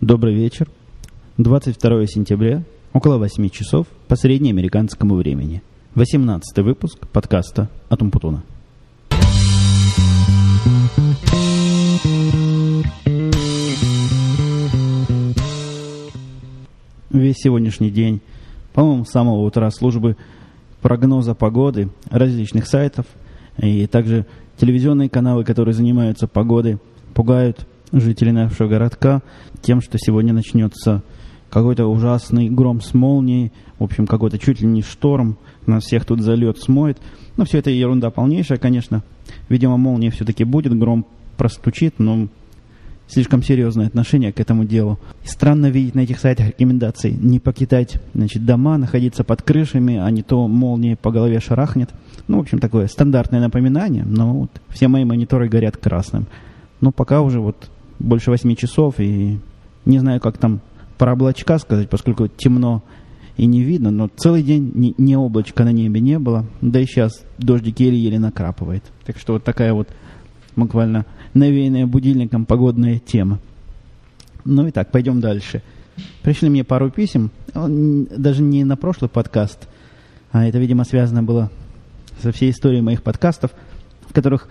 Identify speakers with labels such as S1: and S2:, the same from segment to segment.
S1: Добрый вечер. 22 сентября, около 8 часов по среднеамериканскому времени. 18 выпуск подкаста от Умпутуна. Весь сегодняшний день, по-моему, с самого утра службы прогноза погоды различных сайтов и также телевизионные каналы, которые занимаются погодой, пугают жителей нашего городка тем, что сегодня начнется какой-то ужасный гром с молнией, в общем, какой-то чуть ли не шторм, нас всех тут залет смоет. Но все это ерунда полнейшая, конечно. Видимо, молния все-таки будет, гром простучит, но слишком серьезное отношение к этому делу. И странно видеть на этих сайтах рекомендации не покидать значит, дома, находиться под крышами, а не то молния по голове шарахнет. Ну, в общем, такое стандартное напоминание, но вот все мои мониторы горят красным. Но пока уже вот больше 8 часов, и не знаю, как там про облачка сказать, поскольку темно и не видно, но целый день ни, ни облачка на небе не было, да и сейчас дождик еле-еле накрапывает. Так что вот такая вот буквально навеянная будильником погодная тема. Ну и так, пойдем дальше. Пришли мне пару писем, даже не на прошлый подкаст, а это, видимо, связано было со всей историей моих подкастов, в которых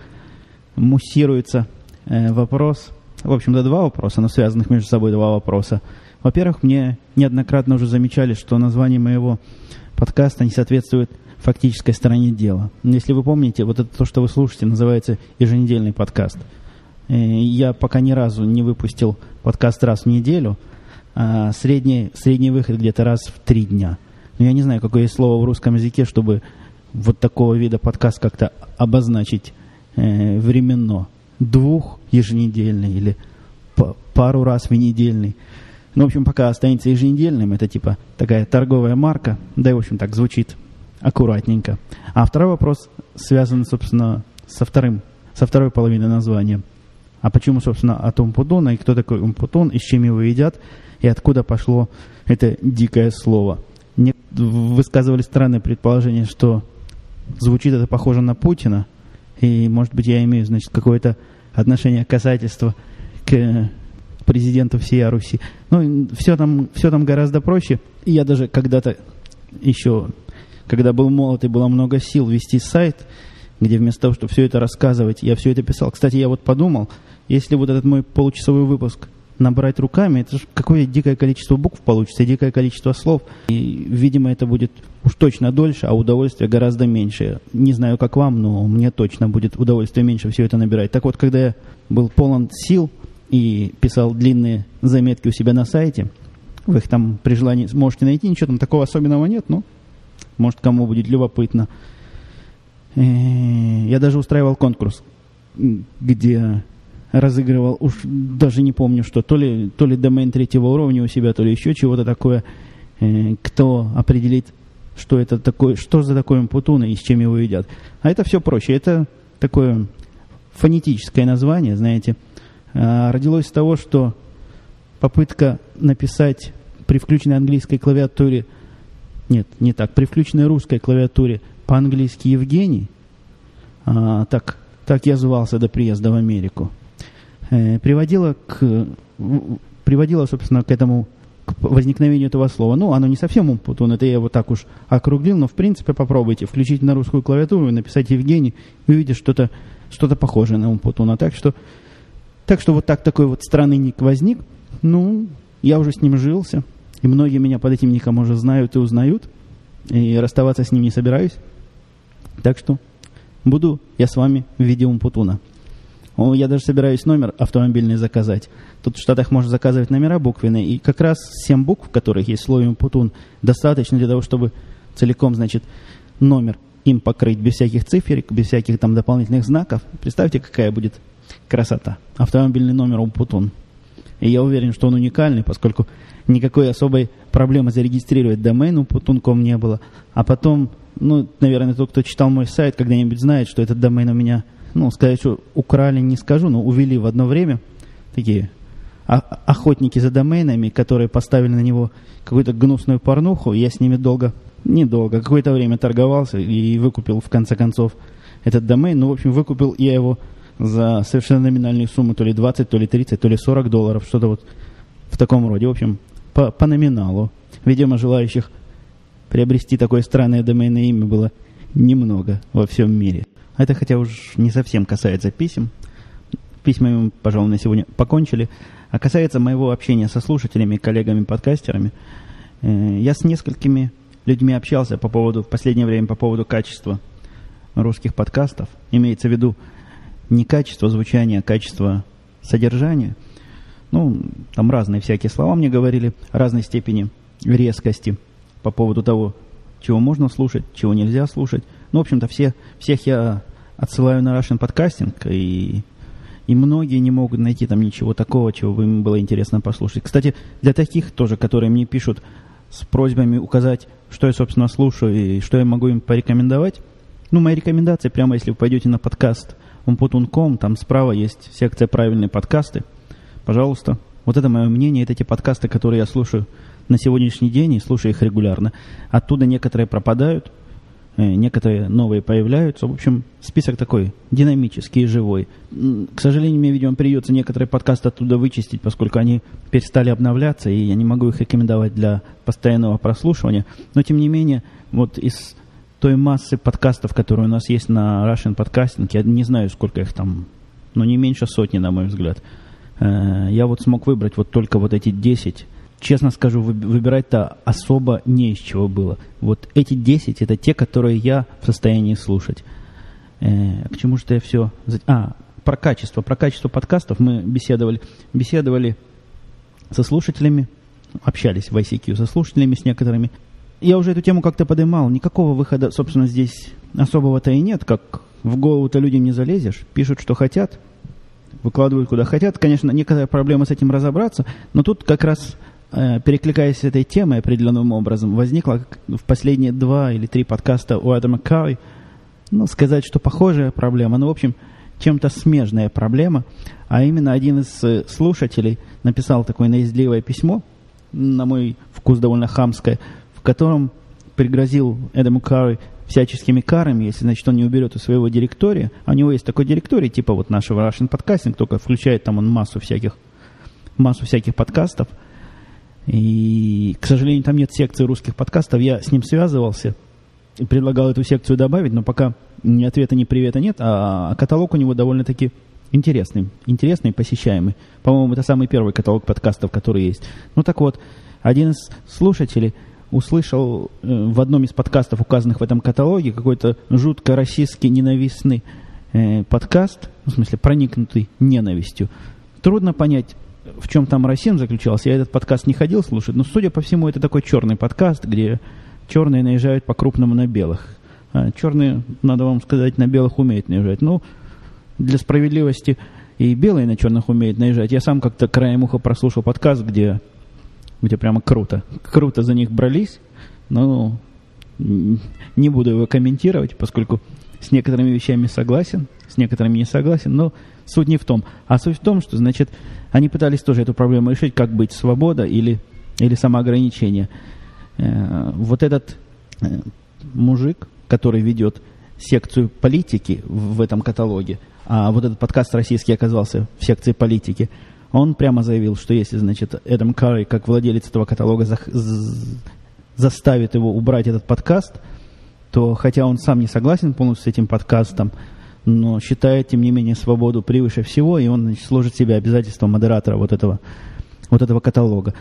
S1: муссируется э, вопрос в общем-то, два вопроса, но связанных между собой два вопроса. Во-первых, мне неоднократно уже замечали, что название моего подкаста не соответствует фактической стороне дела. Если вы помните, вот это то, что вы слушаете, называется еженедельный подкаст. Э, я пока ни разу не выпустил подкаст раз в неделю, а средний, средний выход где-то раз в три дня. Но я не знаю, какое есть слово в русском языке, чтобы вот такого вида подкаст как-то обозначить э, временно двух еженедельный или пару раз в недельный. Ну, в общем, пока останется еженедельным, это типа такая торговая марка, да и, в общем, так звучит аккуратненько. А второй вопрос связан, собственно, со, вторым, со второй половиной названия. А почему, собственно, от Умпутуна, и кто такой Умпутун, и с чем его едят, и откуда пошло это дикое слово. Не высказывали странное предположение, что звучит это похоже на Путина, и, может быть, я имею, значит, какое-то отношение касательства к президенту всей Руси. Ну, все там, все там гораздо проще. И я даже когда-то еще, когда был молод и было много сил вести сайт, где вместо того, чтобы все это рассказывать, я все это писал. Кстати, я вот подумал, если вот этот мой получасовой выпуск набрать руками, это же какое дикое количество букв получится, дикое количество слов. И, видимо, это будет уж точно дольше, а удовольствия гораздо меньше. Не знаю, как вам, но мне точно будет удовольствие меньше все это набирать. Так вот, когда я был полон сил и писал длинные заметки у себя на сайте, вы их там при желании можете найти, ничего там такого особенного нет, но может кому будет любопытно. Э, я даже устраивал конкурс, где разыгрывал, уж даже не помню что, то ли, то ли домен третьего уровня у себя, то ли еще чего-то такое. Э, кто определит, что это такое, что за такое путуна и с чем его едят. А это все проще. Это такое фонетическое название, знаете. Э, родилось с того, что попытка написать при включенной английской клавиатуре, нет, не так, при включенной русской клавиатуре по-английски Евгений, а, так, так я звался до приезда в Америку, Э, приводило к, приводило, собственно, к этому к возникновению этого слова. Ну, оно не совсем умпутун, это я его так уж округлил, но в принципе попробуйте включить на русскую клавиатуру написать Евгений, и увидите что-то что похожее на умпутуна. Так что, так что вот так такой вот странный ник возник. Ну, я уже с ним жился, и многие меня под этим ником уже знают и узнают, и расставаться с ним не собираюсь. Так что буду я с вами в виде умпутуна. Я даже собираюсь номер автомобильный заказать. Тут в Штатах можно заказывать номера буквенные, и как раз 7 букв, в которых есть слово «путун», достаточно для того, чтобы целиком, значит, номер им покрыть без всяких циферок, без всяких там дополнительных знаков. Представьте, какая будет красота. Автомобильный номер «Умпутун». И я уверен, что он уникальный, поскольку никакой особой проблемы зарегистрировать домен умпутун.ком не было. А потом, ну, наверное, тот, кто читал мой сайт, когда-нибудь знает, что этот домен у меня – ну, сказать, что украли, не скажу, но увели в одно время такие охотники за доменами, которые поставили на него какую-то гнусную порнуху. Я с ними долго, недолго, какое-то время торговался и выкупил в конце концов этот домен. Ну, в общем, выкупил я его за совершенно номинальную сумму, то ли 20, то ли 30, то ли 40 долларов, что-то вот в таком роде. В общем, по, по номиналу. Видимо, желающих приобрести такое странное доменное имя было немного во всем мире. Это хотя уж не совсем касается писем. Письмами пожалуй, на сегодня покончили. А касается моего общения со слушателями, коллегами-подкастерами, э, я с несколькими людьми общался по поводу, в последнее время по поводу качества русских подкастов. Имеется в виду не качество звучания, а качество содержания. Ну, там разные всякие слова мне говорили, разной степени резкости по поводу того, чего можно слушать, чего нельзя слушать. Ну, в общем-то, все, всех я отсылаю на Russian Podcasting, и, и многие не могут найти там ничего такого, чего бы им было интересно послушать. Кстати, для таких тоже, которые мне пишут с просьбами указать, что я, собственно, слушаю и что я могу им порекомендовать, ну, мои рекомендации, прямо если вы пойдете на подкаст umputun.com, там справа есть секция «Правильные подкасты». Пожалуйста. Вот это мое мнение, это те подкасты, которые я слушаю на сегодняшний день и слушаю их регулярно. Оттуда некоторые пропадают, некоторые новые появляются. В общем, список такой динамический и живой. К сожалению, мне, видимо, придется некоторые подкасты оттуда вычистить, поскольку они перестали обновляться, и я не могу их рекомендовать для постоянного прослушивания. Но, тем не менее, вот из той массы подкастов, которые у нас есть на Russian Podcasting, я не знаю, сколько их там, но не меньше сотни, на мой взгляд. Э, я вот смог выбрать вот только вот эти 10. Честно скажу, выбирать-то особо не из чего было. Вот эти 10 это те, которые я в состоянии слушать. Э, к чему же я все... А, про качество. Про качество подкастов мы беседовали. Беседовали со слушателями, общались в ICQ со слушателями, с некоторыми я уже эту тему как-то поднимал. Никакого выхода, собственно, здесь особого-то и нет. Как в голову-то людям не залезешь. Пишут, что хотят, выкладывают куда хотят. Конечно, некоторая проблема с этим разобраться, но тут как раз перекликаясь с этой темой определенным образом, возникла в последние два или три подкаста у Адама Карри, ну, сказать, что похожая проблема, ну, в общем, чем-то смежная проблема, а именно один из э, слушателей написал такое наездливое письмо, на мой вкус довольно хамское, в котором пригрозил Эдаму Карри всяческими карами, если, значит, он не уберет из своего директория. А у него есть такой директорий, типа вот нашего Russian Podcasting, только включает там он массу всяких, массу всяких подкастов. И, к сожалению, там нет секции русских подкастов. Я с ним связывался предлагал эту секцию добавить, но пока ни ответа, ни привета нет, а каталог у него довольно-таки интересный, интересный, посещаемый. По-моему, это самый первый каталог подкастов, который есть. Ну так вот, один из слушателей – услышал э, в одном из подкастов, указанных в этом каталоге, какой-то жутко российский ненавистный э, подкаст, в смысле проникнутый ненавистью. Трудно понять, в чем там расизм заключался. Я этот подкаст не ходил слушать, но, судя по всему, это такой черный подкаст, где черные наезжают по-крупному на белых. А черные, надо вам сказать, на белых умеют наезжать. Ну, для справедливости и белые на черных умеют наезжать. Я сам как-то краем уха прослушал подкаст, где где прямо круто. Круто за них брались, но не буду его комментировать, поскольку с некоторыми вещами согласен, с некоторыми не согласен, но суть не в том. А суть в том, что, значит, они пытались тоже эту проблему решить, как быть, свобода или, или самоограничение. Э, вот этот э, мужик, который ведет секцию политики в этом каталоге, а вот этот подкаст российский оказался в секции политики – он прямо заявил, что если, значит, Эдам Карри, как владелец этого каталога, за, заставит его убрать этот подкаст, то хотя он сам не согласен полностью с этим подкастом, но считает, тем не менее, свободу превыше всего, и он значит, сложит себе обязательство модератора вот этого, вот этого каталога.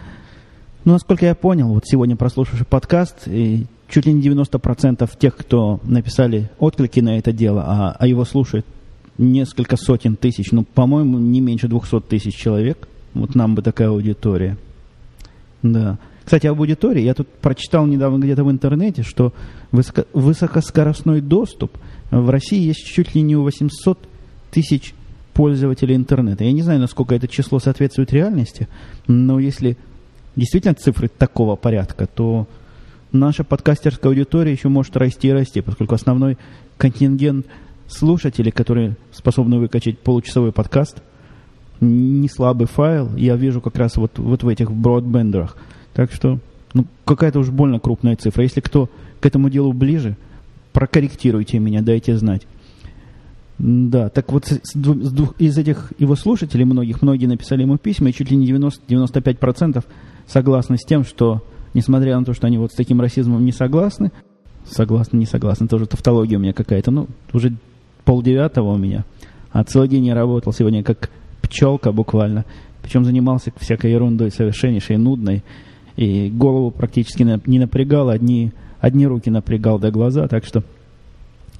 S1: Но, насколько я понял, вот сегодня прослушавший подкаст, и чуть ли не 90% тех, кто написали отклики на это дело, а, а его слушают несколько сотен тысяч, ну, по-моему, не меньше 200 тысяч человек. Вот нам бы такая аудитория. Да. Кстати, об аудитории. Я тут прочитал недавно где-то в интернете, что высоко, высокоскоростной доступ в России есть чуть ли не у 800 тысяч пользователей интернета. Я не знаю, насколько это число соответствует реальности, но если действительно цифры такого порядка, то наша подкастерская аудитория еще может расти и расти, поскольку основной контингент слушатели, которые способны выкачать получасовой подкаст, не слабый файл, я вижу как раз вот, вот в этих бродбендерах. Так что, ну, какая-то уж больно крупная цифра. Если кто к этому делу ближе, прокорректируйте меня, дайте знать. Да, так вот с с двух, из этих его слушателей многих, многие написали ему письма, и чуть ли не 90-95% согласны с тем, что, несмотря на то, что они вот с таким расизмом не согласны, согласны, не согласны, тоже тавтология у меня какая-то, ну, уже полдевятого у меня, а целый день я работал сегодня как пчелка буквально, причем занимался всякой ерундой совершеннейшей, нудной, и голову практически не напрягал, одни, одни руки напрягал до глаза, так что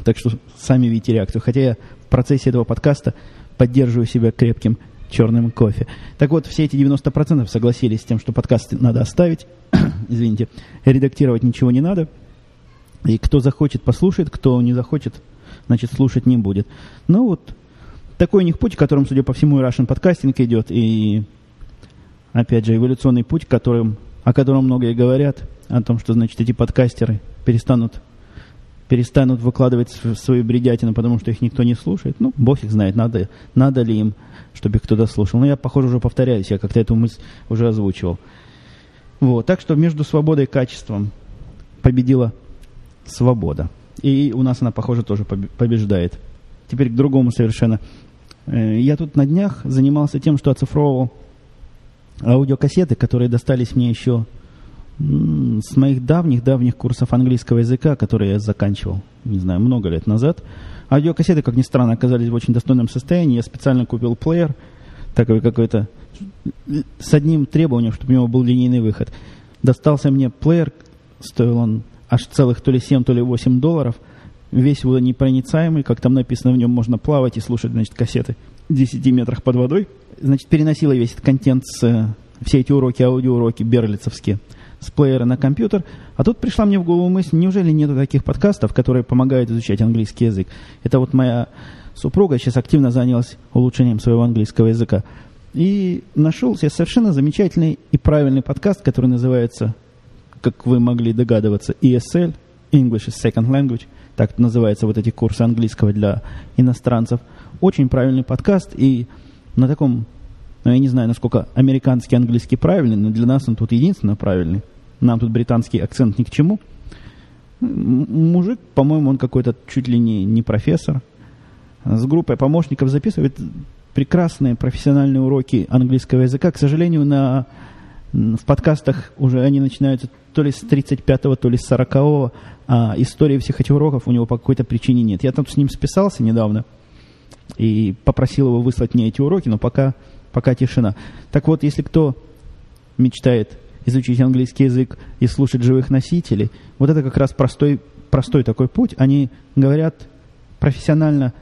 S1: так что сами видите реакцию. Хотя я в процессе этого подкаста поддерживаю себя крепким черным кофе. Так вот, все эти 90% согласились с тем, что подкасты надо оставить. Извините, редактировать ничего не надо. И кто захочет, послушает, кто не захочет, значит, слушать не будет. Ну вот, такой у них путь, которым, судя по всему, и Russian подкастинг идет, и, опять же, эволюционный путь, которым, о котором многие говорят, о том, что, значит, эти подкастеры перестанут перестанут выкладывать свою бредятину, потому что их никто не слушает. Ну, бог их знает, надо, надо ли им, чтобы их кто-то слушал. Но я, похоже, уже повторяюсь, я как-то эту мысль уже озвучивал. Вот, так что между свободой и качеством победила свобода. И у нас она, похоже, тоже побеждает. Теперь к другому совершенно. Э, я тут на днях занимался тем, что оцифровывал аудиокассеты, которые достались мне еще с моих давних-давних курсов английского языка, которые я заканчивал, не знаю, много лет назад. Аудиокассеты, как ни странно, оказались в очень достойном состоянии. Я специально купил плеер, такой какой-то, с одним требованием, чтобы у него был линейный выход. Достался мне плеер, стоил он аж целых то ли 7, то ли 8 долларов. Весь водонепроницаемый, как там написано, в нем можно плавать и слушать, значит, кассеты в 10 метрах под водой. Значит, переносила весь этот контент с э, все эти уроки, аудиоуроки берлицевские – с плеера на компьютер. А тут пришла мне в голову мысль, неужели нету таких подкастов, которые помогают изучать английский язык? Это вот моя супруга сейчас активно занялась улучшением своего английского языка. И нашел себе совершенно замечательный и правильный подкаст, который называется, как вы могли догадываться, ESL, English is Second Language. Так называются вот эти курсы английского для иностранцев. Очень правильный подкаст, и на таком но я не знаю, насколько американский английский правильный, но для нас он тут единственно правильный. Нам тут британский акцент ни к чему. Мужик, по-моему, он какой-то чуть ли не, не профессор. С группой помощников записывает прекрасные профессиональные уроки английского языка. К сожалению, на, в подкастах уже они начинаются то ли с 35-го, то ли с 40-го, а истории всех этих уроков у него по какой-то причине нет. Я там с ним списался недавно и попросил его выслать мне эти уроки, но пока пока тишина. Так вот, если кто мечтает изучить английский язык и слушать живых носителей, вот это как раз простой, простой такой путь. Они говорят профессионально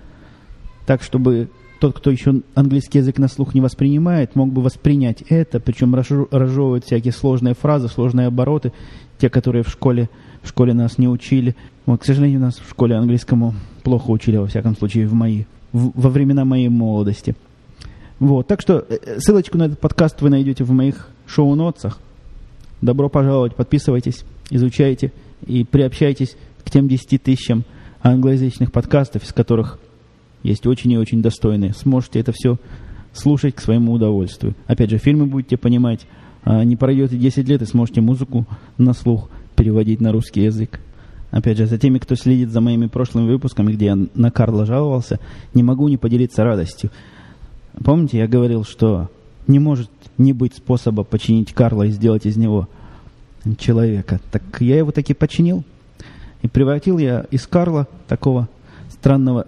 S1: так, чтобы тот, кто еще английский язык на слух не воспринимает, мог бы воспринять это, причем разжевывают всякие сложные фразы, сложные обороты, те, которые в школе, в школе нас не учили. Вот, к сожалению, нас в школе английскому плохо учили, во всяком случае, в мои, в, во времена моей молодости. Вот, так что э, ссылочку на этот подкаст вы найдете в моих шоу-нотсах. Добро пожаловать, подписывайтесь, изучайте и приобщайтесь к тем 10 тысячам англоязычных подкастов, из которых есть очень и очень достойные. Сможете это все слушать к своему удовольствию. Опять же, фильмы будете понимать, а не пройдет и 10 лет, и сможете музыку на слух переводить на русский язык. Опять же, за теми, кто следит за моими прошлыми выпусками, где я на Карла жаловался, не могу не поделиться радостью. Помните, я говорил, что не может не быть способа починить Карла и сделать из него человека. Так я его таки починил. И превратил я из Карла, такого странного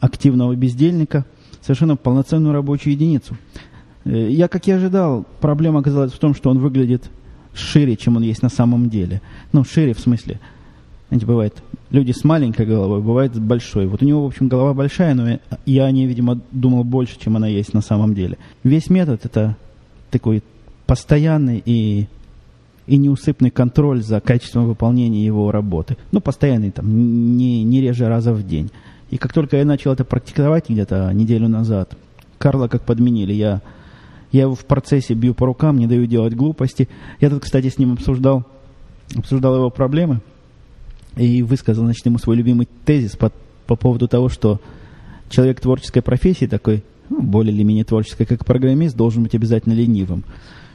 S1: активного бездельника, совершенно полноценную рабочую единицу. Э, я, как и ожидал, проблема оказалась в том, что он выглядит шире, чем он есть на самом деле. Ну, шире в смысле. Знаете, бывает люди с маленькой головой, бывает с большой. Вот у него, в общем, голова большая, но я о ней, видимо, думал больше, чем она есть на самом деле. Весь метод – это такой постоянный и, и неусыпный контроль за качеством выполнения его работы. Ну, постоянный, там, не, не реже раза в день. И как только я начал это практиковать где-то неделю назад, Карла как подменили. Я, я его в процессе бью по рукам, не даю делать глупости. Я тут, кстати, с ним обсуждал, обсуждал его проблемы – и высказал, значит, ему свой любимый тезис по, по поводу того, что человек творческой профессии такой, более или менее творческой, как программист, должен быть обязательно ленивым.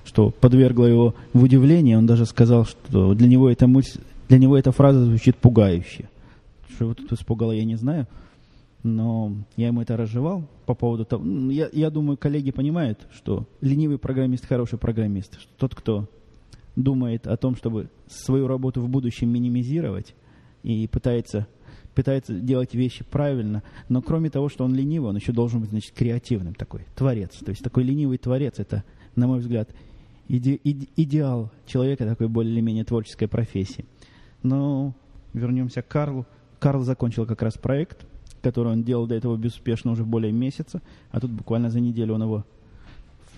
S1: Что подвергло его в удивление, он даже сказал, что для него эта мысль, для него эта фраза звучит пугающе. Что его тут испугало, я не знаю. Но я ему это разжевал по поводу того... Я, я думаю, коллеги понимают, что ленивый программист хороший программист. Тот, кто думает о том, чтобы свою работу в будущем минимизировать и пытается, пытается делать вещи правильно, но кроме того, что он ленивый, он еще должен быть, значит, креативным такой, творец. То есть такой ленивый творец – это, на мой взгляд, иде, иде, идеал человека такой более-менее творческой профессии. Но вернемся к Карлу. Карл закончил как раз проект – который он делал до этого безуспешно уже более месяца, а тут буквально за неделю он его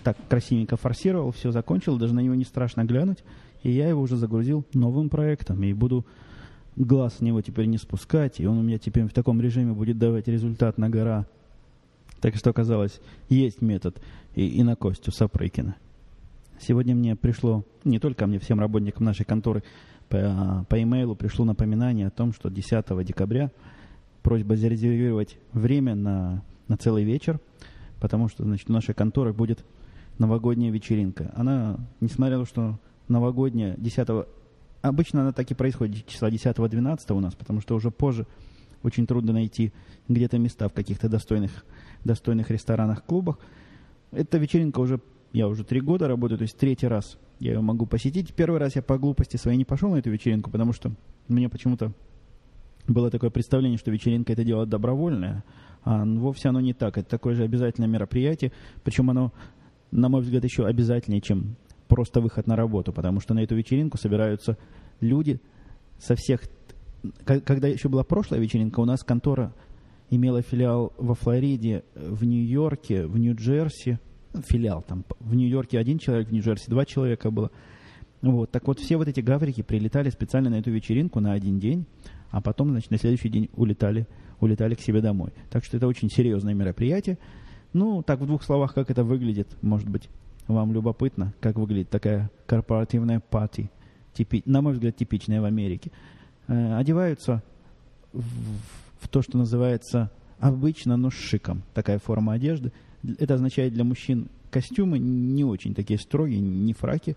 S1: так красивенько форсировал, все закончил, даже на него не страшно глянуть, и я его уже загрузил новым проектом, и буду глаз с него теперь не спускать, и он у меня теперь в таком режиме будет давать результат на гора. Так что оказалось, есть метод и, и на Костю Сапрыкина. Сегодня мне пришло, не только мне, всем работникам нашей конторы, по, по имейлу пришло напоминание о том, что 10 декабря просьба зарезервировать время на, на целый вечер, потому что значит, у нашей конторы будет новогодняя вечеринка. Она, несмотря на то, что новогодняя 10 Обычно она так и происходит числа 10-12 у нас, потому что уже позже очень трудно найти где-то места в каких-то достойных, достойных ресторанах, клубах. Эта вечеринка уже, я уже три года работаю, то есть третий раз я ее могу посетить. Первый раз я по глупости своей не пошел на эту вечеринку, потому что мне почему-то было такое представление, что вечеринка это дело добровольное, а вовсе оно не так. Это такое же обязательное мероприятие, причем оно, на мой взгляд, еще обязательнее, чем просто выход на работу, потому что на эту вечеринку собираются люди со всех... Когда еще была прошлая вечеринка, у нас контора имела филиал во Флориде, в Нью-Йорке, в Нью-Джерси, филиал там, в Нью-Йорке один человек, в Нью-Джерси два человека было. Вот, так вот, все вот эти гаврики прилетали специально на эту вечеринку на один день, а потом, значит, на следующий день улетали, улетали к себе домой. Так что это очень серьезное мероприятие. Ну, так в двух словах, как это выглядит, может быть, вам любопытно, как выглядит такая корпоративная пати, типи, на мой взгляд, типичная в Америке. Э, одеваются в, в то, что называется обычно, но с шиком, такая форма одежды. Это означает для мужчин костюмы не очень такие строгие, не фраки,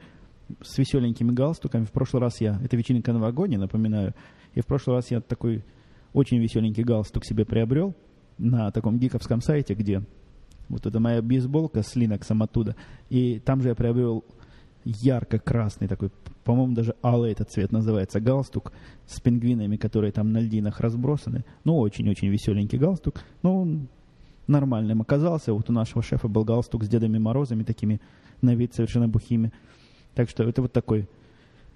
S1: с веселенькими галстуками. В прошлый раз я, это вечеринка новогодняя, напоминаю, и в прошлый раз я такой очень веселенький галстук себе приобрел на таком гиковском сайте, где вот это моя бейсболка с Линоксом оттуда. И там же я приобрел ярко-красный такой, по-моему, даже алый этот цвет называется, галстук с пингвинами, которые там на льдинах разбросаны. Ну, очень-очень веселенький галстук. Ну, он нормальным оказался. Вот у нашего шефа был галстук с Дедами Морозами, такими на вид совершенно бухими. Так что это вот такой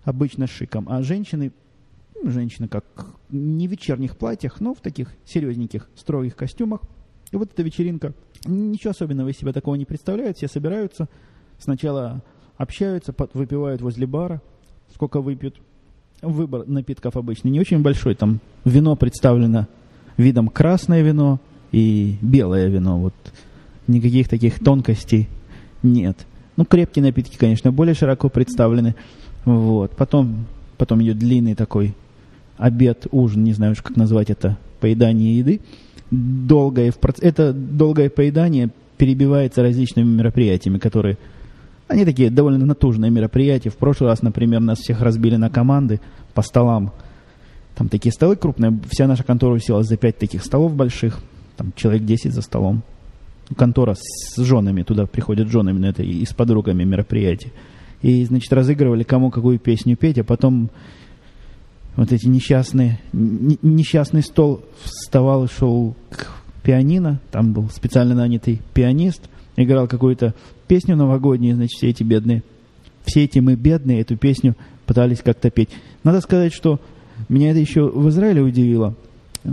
S1: обычно шиком. А женщины женщины как не в вечерних платьях, но в таких серьезненьких, строгих костюмах. И вот эта вечеринка, ничего особенного из себя такого не представляет. Все собираются, сначала общаются, выпивают возле бара. Сколько выпьют? Выбор напитков обычный не очень большой. Там вино представлено видом красное вино и белое вино. Вот никаких таких тонкостей нет. Ну, крепкие напитки, конечно, более широко представлены. Вот. Потом, потом идет длинный такой обед, ужин, не знаю уж как назвать это, поедание еды, долгое, это долгое поедание перебивается различными мероприятиями, которые, они такие довольно натужные мероприятия. В прошлый раз, например, нас всех разбили на команды по столам. Там такие столы крупные, вся наша контора уселась за пять таких столов больших, там человек 10 за столом. Контора с женами, туда приходят женами на это и с подругами мероприятия. И, значит, разыгрывали, кому какую песню петь, а потом вот эти несчастные, несчастный стол вставал и шел к пианино, там был специально нанятый пианист, играл какую-то песню новогоднюю, значит, все эти бедные, все эти мы бедные эту песню пытались как-то петь. Надо сказать, что меня это еще в Израиле удивило,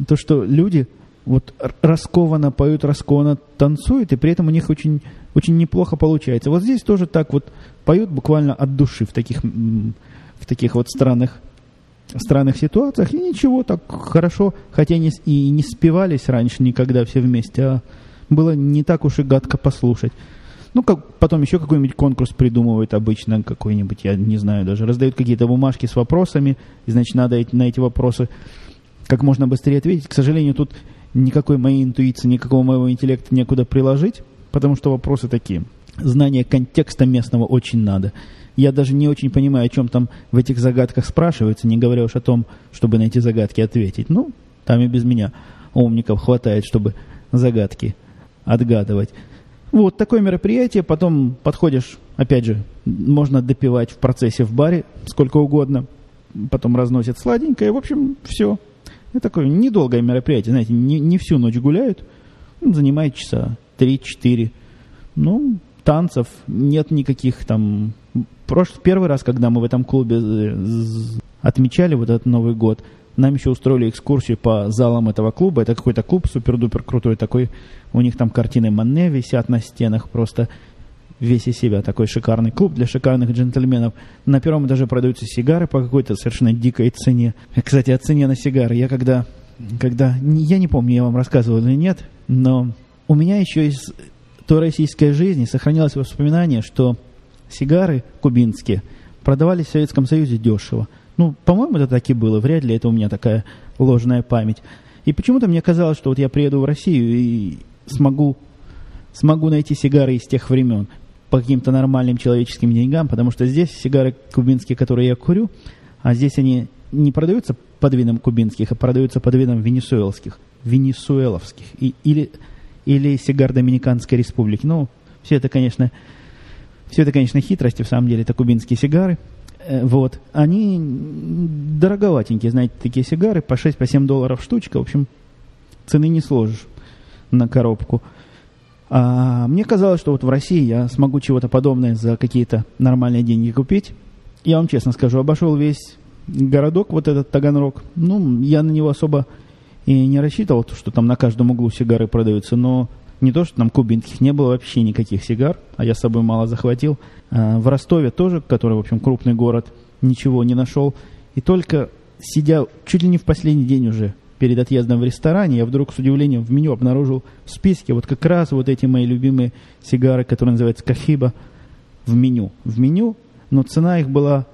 S1: то, что люди вот раскованно поют, раскованно танцуют, и при этом у них очень, очень неплохо получается. Вот здесь тоже так вот поют буквально от души в таких, в таких вот странных странных ситуациях, и ничего, так хорошо, хотя не, и не спевались раньше никогда все вместе, а было не так уж и гадко послушать. Ну, как, потом еще какой-нибудь конкурс придумывают обычно, какой-нибудь, я не знаю даже, раздают какие-то бумажки с вопросами, и, значит, надо эти, на эти вопросы как можно быстрее ответить. К сожалению, тут никакой моей интуиции, никакого моего интеллекта некуда приложить, потому что вопросы такие. Знание контекста местного очень надо. Я даже не очень понимаю, о чем там в этих загадках спрашивается, не говоря уж о том, чтобы на эти загадки ответить. Ну, там и без меня. умников хватает, чтобы загадки отгадывать. Вот такое мероприятие, потом подходишь, опять же, можно допивать в процессе в баре сколько угодно, потом разносят сладенькое, в общем, все. Это такое недолгое мероприятие, знаете, не, не всю ночь гуляют, ну, занимает часа 3-4. Ну, танцев нет никаких там... Прошлый, первый раз, когда мы в этом клубе э, отмечали вот этот Новый год, нам еще устроили экскурсию по залам этого клуба. Это какой-то клуб супер-дупер крутой такой. У них там картины Манне висят на стенах. Просто весь из себя такой шикарный клуб для шикарных джентльменов. На первом этаже продаются сигары по какой-то совершенно дикой цене. Кстати, о цене на сигары. Я когда, когда... Я не помню, я вам рассказывал или нет, но у меня еще из той российской жизни сохранилось воспоминание, что сигары кубинские продавались в Советском Союзе дешево. Ну, по-моему, это так и было. Вряд ли это у меня такая ложная память. И почему-то мне казалось, что вот я приеду в Россию и смогу, смогу найти сигары из тех времен по каким-то нормальным человеческим деньгам, потому что здесь сигары кубинские, которые я курю, а здесь они не продаются под видом кубинских, а продаются под видом венесуэлских, венесуэловских, и, или, или сигар Доминиканской республики. Ну, все это, конечно, все это, конечно, хитрости, в самом деле, это кубинские сигары – Э, вот, они дороговатенькие, знаете, такие сигары, по 6-7 по долларов штучка, в общем, цены не сложишь на коробку. А мне казалось, что вот в России я смогу чего-то подобное за какие-то нормальные деньги купить. Я вам честно скажу, обошел весь городок, вот этот Таганрог. Ну, я на него особо и не рассчитывал, что там на каждом углу сигары продаются, но не то, что там кубинских не было вообще никаких сигар, а я с собой мало захватил. А, в Ростове тоже, который, в общем, крупный город, ничего не нашел. И только сидя чуть ли не в последний день уже перед отъездом в ресторане, я вдруг с удивлением в меню обнаружил в списке вот как раз вот эти мои любимые сигары, которые называются Кахиба, в меню. В меню, но цена их была,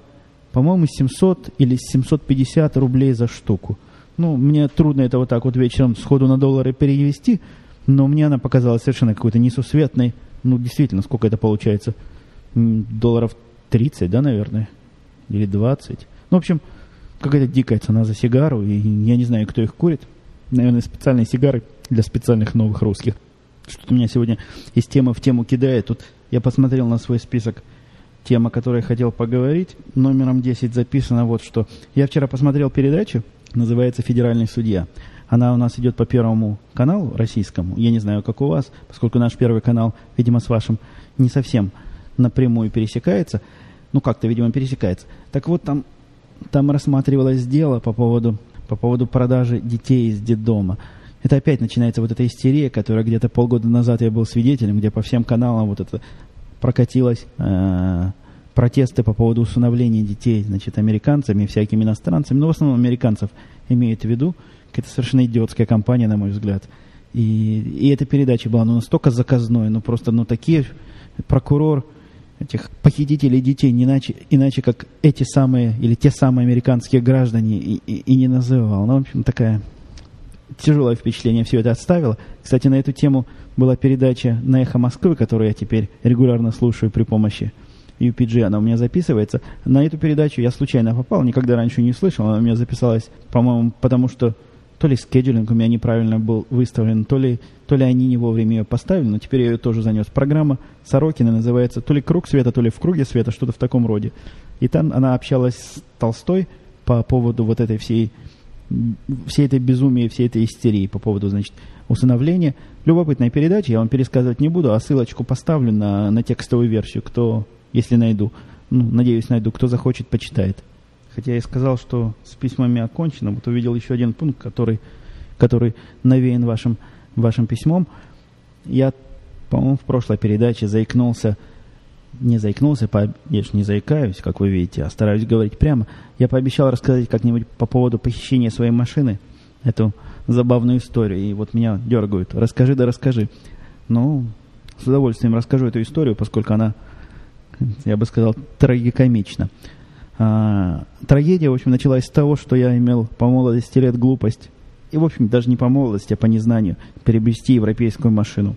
S1: по-моему, 700 или 750 рублей за штуку. Ну, мне трудно это вот так вот вечером сходу на доллары перевести, но мне она показалась совершенно какой-то несусветной. Ну, действительно, сколько это получается? Долларов 30, да, наверное? Или 20? Ну, в общем, какая-то дикая цена за сигару, и я не знаю, кто их курит. Наверное, специальные сигары для специальных новых русских. Что-то меня сегодня из темы в тему кидает. Тут я посмотрел на свой список тем, о которой хотел поговорить. Номером 10 записано вот что. Я вчера посмотрел передачу, называется «Федеральный судья». Она у нас идет по первому каналу российскому. Я не знаю, как у вас, поскольку наш первый канал, видимо, с вашим не совсем напрямую пересекается. Ну, как-то, видимо, пересекается. Так вот, там, там рассматривалось дело по поводу, по поводу продажи детей из детдома. Это опять начинается вот эта истерия, которая где-то полгода назад я был свидетелем, где по всем каналам вот это прокатилось э, протесты по поводу усыновления детей, значит, американцами, всякими иностранцами, но в основном американцев имеют в виду, какая-то совершенно идиотская компания, на мой взгляд. И, и эта передача была ну, настолько заказной, ну просто ну, такие прокурор этих похитителей детей не иначе, иначе как эти самые или те самые американские граждане и, и, и не называл. Ну, в общем, такая тяжелое впечатление все это оставило. Кстати, на эту тему была передача на «Эхо Москвы», которую я теперь регулярно слушаю при помощи UPG, она у меня записывается. На эту передачу я случайно попал, никогда раньше не слышал, она у меня записалась, по-моему, потому что то ли скеджулинг у меня неправильно был выставлен, то ли, то ли они не вовремя ее поставили, но теперь я ее тоже занес. Программа Сорокина называется то ли «Круг света», то ли «В круге света», что-то в таком роде. И там она общалась с Толстой по поводу вот этой всей, всей этой безумия, всей этой истерии по поводу, значит, усыновления. Любопытная передача, я вам пересказывать не буду, а ссылочку поставлю на, на текстовую версию, кто, если найду, ну, надеюсь, найду, кто захочет, почитает. Хотя я сказал, что с письмами окончено, вот увидел еще один пункт, который, который навеян вашим, вашим письмом. Я, по-моему, в прошлой передаче заикнулся, не заикнулся, по, я же не заикаюсь, как вы видите, а стараюсь говорить прямо. Я пообещал рассказать как-нибудь по поводу похищения своей машины, эту забавную историю. И вот меня дергают. Расскажи, да расскажи. Ну, с удовольствием расскажу эту историю, поскольку она, я бы сказал, трагикомична. А, трагедия, в общем, началась с того, что я имел по молодости лет глупость, и, в общем, даже не по молодости, а по незнанию, приобрести европейскую машину,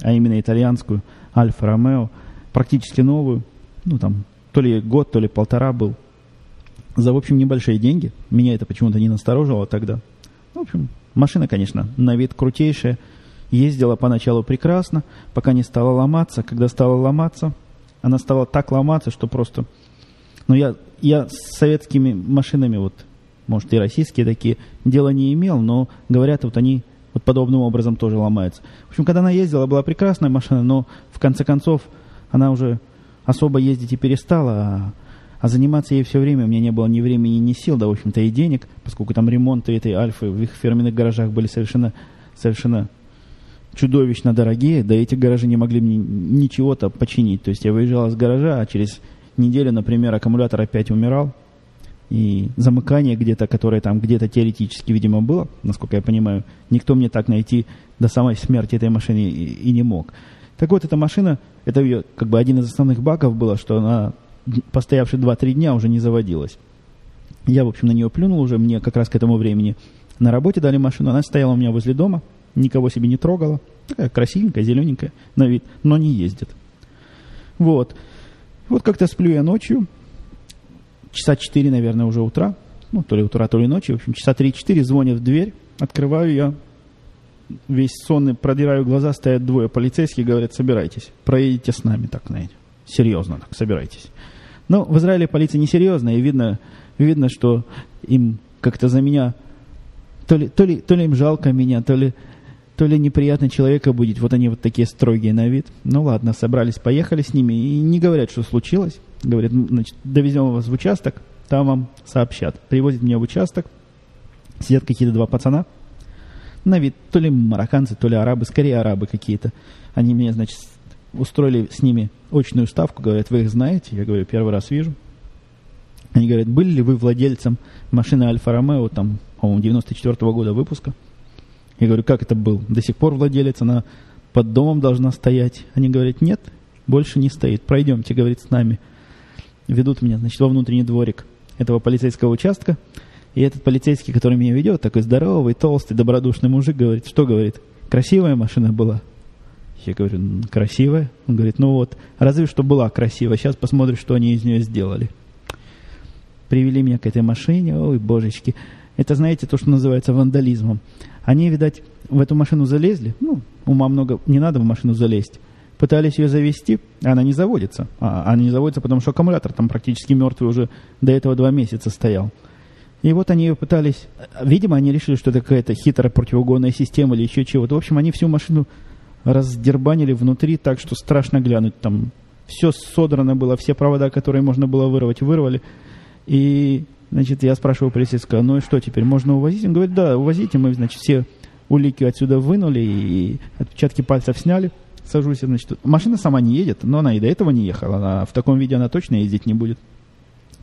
S1: а именно итальянскую, Альфа Ромео, практически новую, ну, там, то ли год, то ли полтора был, за, в общем, небольшие деньги. Меня это почему-то не насторожило тогда. В общем, Машина, конечно, на вид крутейшая. Ездила поначалу прекрасно, пока не стала ломаться. Когда стала ломаться, она стала так ломаться, что просто... Ну, я, я с советскими машинами, вот, может, и российские такие, дела не имел, но, говорят, вот они вот подобным образом тоже ломаются. В общем, когда она ездила, была прекрасная машина, но в конце концов она уже особо ездить и перестала, а, а заниматься ей все время у меня не было ни времени, ни сил, да, в общем-то, и денег, поскольку там ремонты этой Альфы в их фирменных гаражах были совершенно, совершенно чудовищно дорогие, да эти гаражи не могли мне ничего-то починить. То есть я выезжал из гаража, а через неделю, например, аккумулятор опять умирал, и замыкание где-то, которое там где-то теоретически, видимо, было, насколько я понимаю, никто мне так найти до самой смерти этой машины и, и не мог. Так вот, эта машина, это ее как бы один из основных багов было, что она, постоявши 2-3 дня, уже не заводилась. Я, в общем, на нее плюнул уже, мне как раз к этому времени на работе дали машину, она стояла у меня возле дома, никого себе не трогала, такая красивенькая, зелененькая на вид, но не ездит. Вот. Вот как-то сплю я ночью, часа 4, наверное, уже утра, ну, то ли утра, то ли ночи, в общем, часа 3-4 звонят в дверь, открываю я, весь сонный, продираю глаза, стоят двое полицейских, говорят, собирайтесь, проедете с нами, так, знаете, серьезно так, собирайтесь. Но в Израиле полиция несерьезная, и видно, видно, что им как-то за меня, то ли, то, ли, то ли им жалко меня, то ли, то ли неприятно человека будет. Вот они вот такие строгие на вид. Ну ладно, собрались, поехали с ними и не говорят, что случилось. Говорят, значит, довезем вас в участок, там вам сообщат. Привозят меня в участок, сидят какие-то два пацана, на вид то ли марокканцы, то ли арабы, скорее арабы какие-то. Они мне, значит, устроили с ними очную ставку, говорят, вы их знаете? Я говорю, первый раз вижу. Они говорят, были ли вы владельцем машины Альфа Ромео, там, по-моему, 94 -го года выпуска? Я говорю, как это был? До сих пор владелец, она под домом должна стоять. Они говорят, нет, больше не стоит. Пройдемте, говорит, с нами ведут меня, значит, во внутренний дворик этого полицейского участка. И этот полицейский, который меня ведет, такой здоровый, толстый, добродушный мужик, говорит, что говорит? Красивая машина была? Я говорю, красивая. Он говорит, ну вот, разве что была красивая. Сейчас посмотрим, что они из нее сделали. Привели меня к этой машине, ой, божечки. Это, знаете, то, что называется вандализмом. Они, видать, в эту машину залезли. Ну, ума много, не надо в машину залезть пытались ее завести, она не заводится. А, она не заводится, потому что аккумулятор там практически мертвый уже до этого два месяца стоял. И вот они ее пытались... Видимо, они решили, что это какая-то хитрая противоугонная система или еще чего-то. В общем, они всю машину раздербанили внутри так, что страшно глянуть. Там все содрано было, все провода, которые можно было вырвать, вырвали. И, значит, я спрашиваю полицейского, ну и что теперь, можно увозить? Он говорит, да, увозите. Мы, значит, все улики отсюда вынули и отпечатки пальцев сняли сажусь, значит, машина сама не едет, но она и до этого не ехала. Она, в таком виде она точно ездить не будет.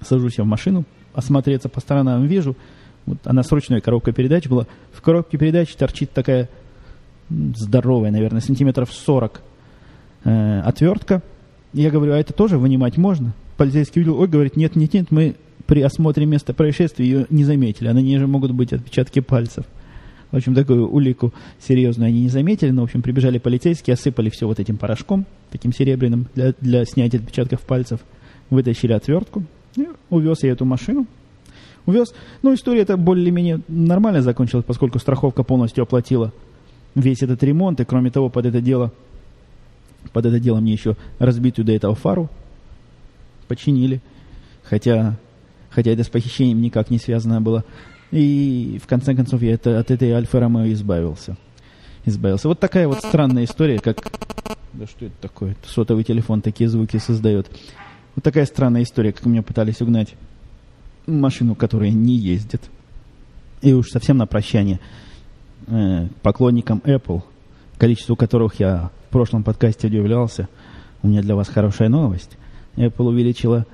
S1: Сажусь я в машину, осмотреться по сторонам вижу. Вот она с ручной коробкой передач была. В коробке передач торчит такая здоровая, наверное, сантиметров 40 э, отвертка. Я говорю, а это тоже вынимать можно? Полицейский увидел, ой, говорит, нет, нет, нет, мы при осмотре места происшествия ее не заметили. На ней же могут быть отпечатки пальцев. В общем, такую улику серьезную они не заметили, но, в общем, прибежали полицейские, осыпали все вот этим порошком, таким серебряным, для, для снятия отпечатков пальцев, вытащили отвертку, и увез я эту машину. Увез. Ну, история эта более-менее нормально закончилась, поскольку страховка полностью оплатила весь этот ремонт, и, кроме того, под это дело, под это дело мне еще разбитую до этого фару починили, хотя, хотя это с похищением никак не связано было. И в конце концов я это, от этой Альфа Ромео избавился. Избавился. Вот такая вот странная история, как... Да что это такое? Сотовый телефон такие звуки создает. Вот такая странная история, как меня пытались угнать машину, которая не ездит. И уж совсем на прощание э, поклонникам Apple, количеству которых я в прошлом подкасте удивлялся, у меня для вас хорошая новость. Apple увеличила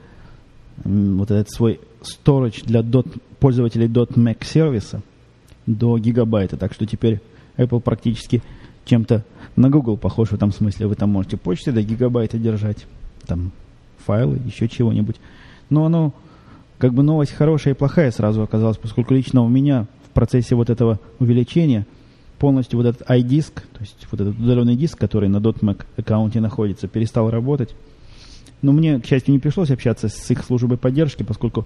S1: вот этот свой storage для dot, пользователей .Mac сервиса до гигабайта. Так что теперь Apple практически чем-то на Google похож в этом смысле. Вы там можете почты до гигабайта держать, там файлы, еще чего-нибудь. Но оно, как бы новость хорошая и плохая сразу оказалась, поскольку лично у меня в процессе вот этого увеличения полностью вот этот iDisk, то есть вот этот удаленный диск, который на .Mac аккаунте находится, перестал работать. Но мне, к счастью, не пришлось общаться с их службой поддержки, поскольку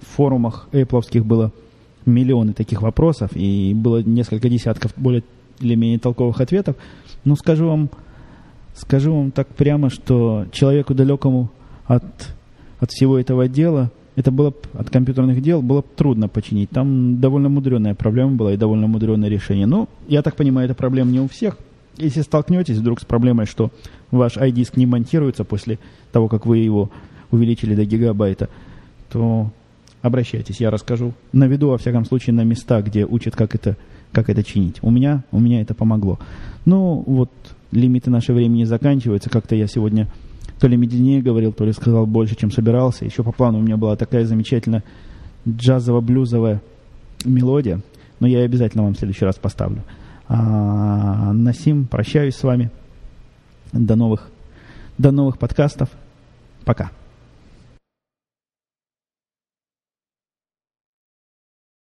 S1: в форумах Apple было миллионы таких вопросов, и было несколько десятков более или менее толковых ответов. Но скажу вам, скажу вам так прямо, что человеку далекому от, от всего этого дела, это было от компьютерных дел, было трудно починить. Там довольно мудреная проблема была и довольно мудреное решение. Ну, я так понимаю, эта проблема не у всех. Если столкнетесь вдруг с проблемой, что ваш iDisk не монтируется после того, как вы его увеличили до гигабайта, то обращайтесь, я расскажу. Наведу, во всяком случае, на места, где учат, как это, как это чинить. У меня, у меня это помогло. Ну, вот лимиты нашего времени заканчиваются. Как-то я сегодня то ли медленнее говорил, то ли сказал больше, чем собирался. Еще по плану у меня была такая замечательная джазово-блюзовая мелодия. Но я обязательно вам в следующий раз поставлю. А, на сим прощаюсь с вами. До новых, до новых подкастов. Пока.